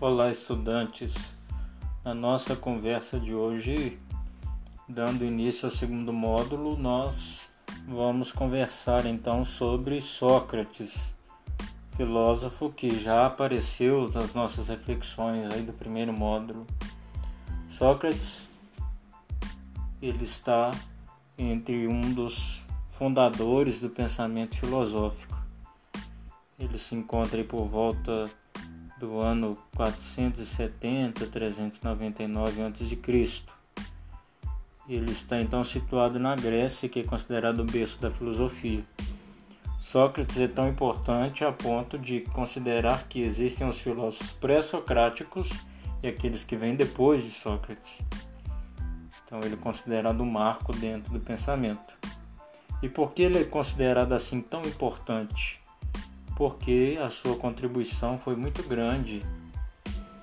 Olá, estudantes. Na nossa conversa de hoje, dando início ao segundo módulo, nós vamos conversar então sobre Sócrates, filósofo que já apareceu nas nossas reflexões aí do primeiro módulo. Sócrates, ele está entre um dos fundadores do pensamento filosófico. Ele se encontra por volta do ano 470 399 a.C. Ele está então situado na Grécia, que é considerado o berço da filosofia. Sócrates é tão importante a ponto de considerar que existem os filósofos pré-socráticos e aqueles que vêm depois de Sócrates. Então ele é considerado um marco dentro do pensamento. E por que ele é considerado assim tão importante? Porque a sua contribuição foi muito grande.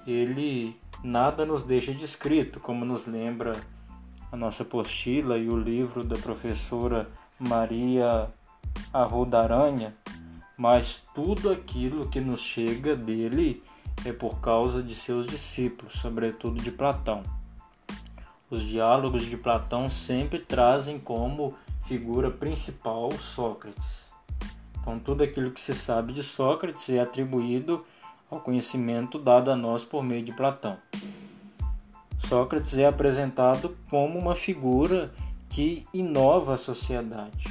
Ele nada nos deixa descrito, como nos lembra a nossa apostila e o livro da professora Maria Arruda Aranha, mas tudo aquilo que nos chega dele é por causa de seus discípulos, sobretudo de Platão. Os diálogos de Platão sempre trazem como figura principal Sócrates. Então, tudo aquilo que se sabe de Sócrates é atribuído ao conhecimento dado a nós por meio de Platão. Sócrates é apresentado como uma figura que inova a sociedade.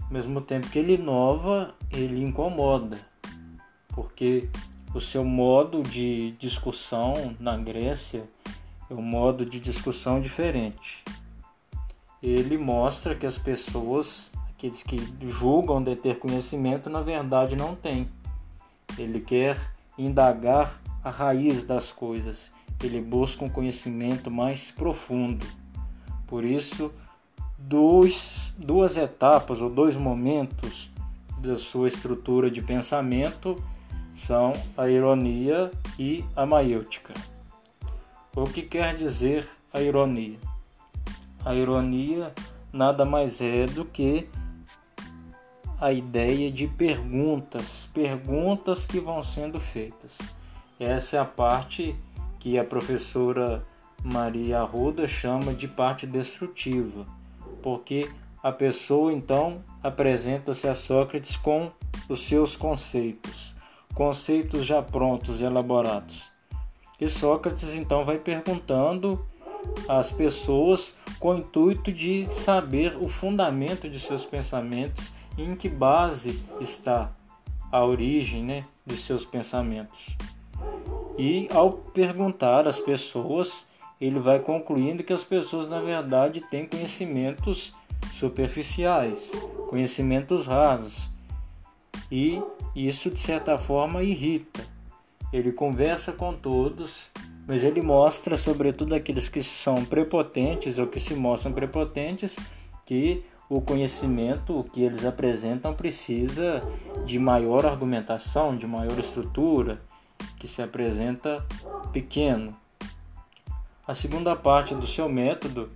Ao mesmo tempo que ele inova, ele incomoda, porque o seu modo de discussão na Grécia é um modo de discussão diferente. Ele mostra que as pessoas aqueles que julgam de ter conhecimento, na verdade não têm. Ele quer indagar a raiz das coisas, ele busca um conhecimento mais profundo. Por isso, dois, duas etapas ou dois momentos da sua estrutura de pensamento são a ironia e a maêutica. O que quer dizer a ironia? A ironia nada mais é do que a ideia de perguntas, perguntas que vão sendo feitas. Essa é a parte que a professora Maria Arruda chama de parte destrutiva, porque a pessoa então apresenta-se a Sócrates com os seus conceitos, conceitos já prontos e elaborados. E Sócrates então vai perguntando às pessoas com o intuito de saber o fundamento de seus pensamentos em que base está a origem né, dos seus pensamentos. E ao perguntar às pessoas, ele vai concluindo que as pessoas, na verdade, têm conhecimentos superficiais, conhecimentos rasos. E isso, de certa forma, irrita. Ele conversa com todos, mas ele mostra, sobretudo aqueles que são prepotentes ou que se mostram prepotentes, que o conhecimento que eles apresentam precisa de maior argumentação, de maior estrutura, que se apresenta pequeno. A segunda parte do seu método,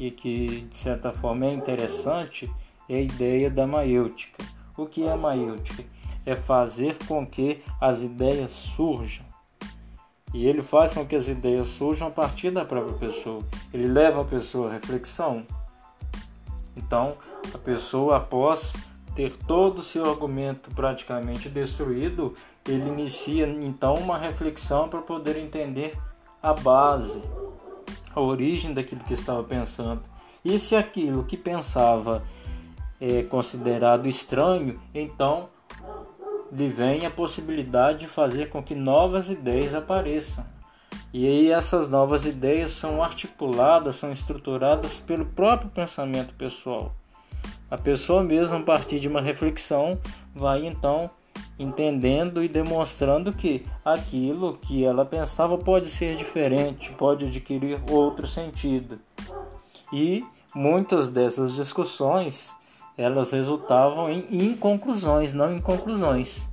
e que de certa forma é interessante, é a ideia da maêutica. O que é a maêutica? É fazer com que as ideias surjam. E ele faz com que as ideias surjam a partir da própria pessoa. Ele leva a pessoa à reflexão, então, a pessoa, após ter todo o seu argumento praticamente destruído, ele inicia então uma reflexão para poder entender a base, a origem daquilo que estava pensando. E se aquilo que pensava é considerado estranho, então lhe vem a possibilidade de fazer com que novas ideias apareçam. E aí essas novas ideias são articuladas, são estruturadas pelo próprio pensamento pessoal. A pessoa mesmo, a partir de uma reflexão, vai então entendendo e demonstrando que aquilo que ela pensava pode ser diferente, pode adquirir outro sentido. E muitas dessas discussões, elas resultavam em inconclusões, não em conclusões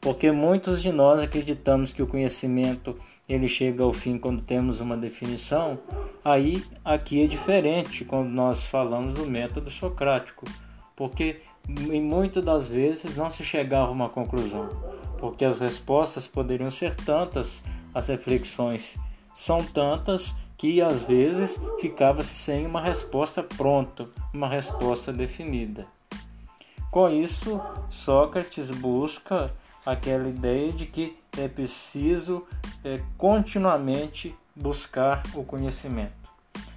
porque muitos de nós acreditamos que o conhecimento ele chega ao fim quando temos uma definição, aí aqui é diferente quando nós falamos do método socrático, porque em muitas das vezes não se chegava a uma conclusão, porque as respostas poderiam ser tantas as reflexões são tantas que às vezes ficava-se sem uma resposta pronta, uma resposta definida. Com isso, Sócrates busca aquela ideia de que é preciso é, continuamente buscar o conhecimento.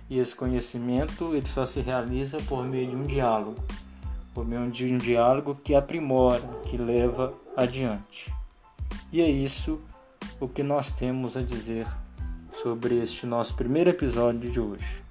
E esse conhecimento ele só se realiza por meio de um diálogo, por meio de um diálogo que aprimora, que leva adiante. E é isso o que nós temos a dizer sobre este nosso primeiro episódio de hoje.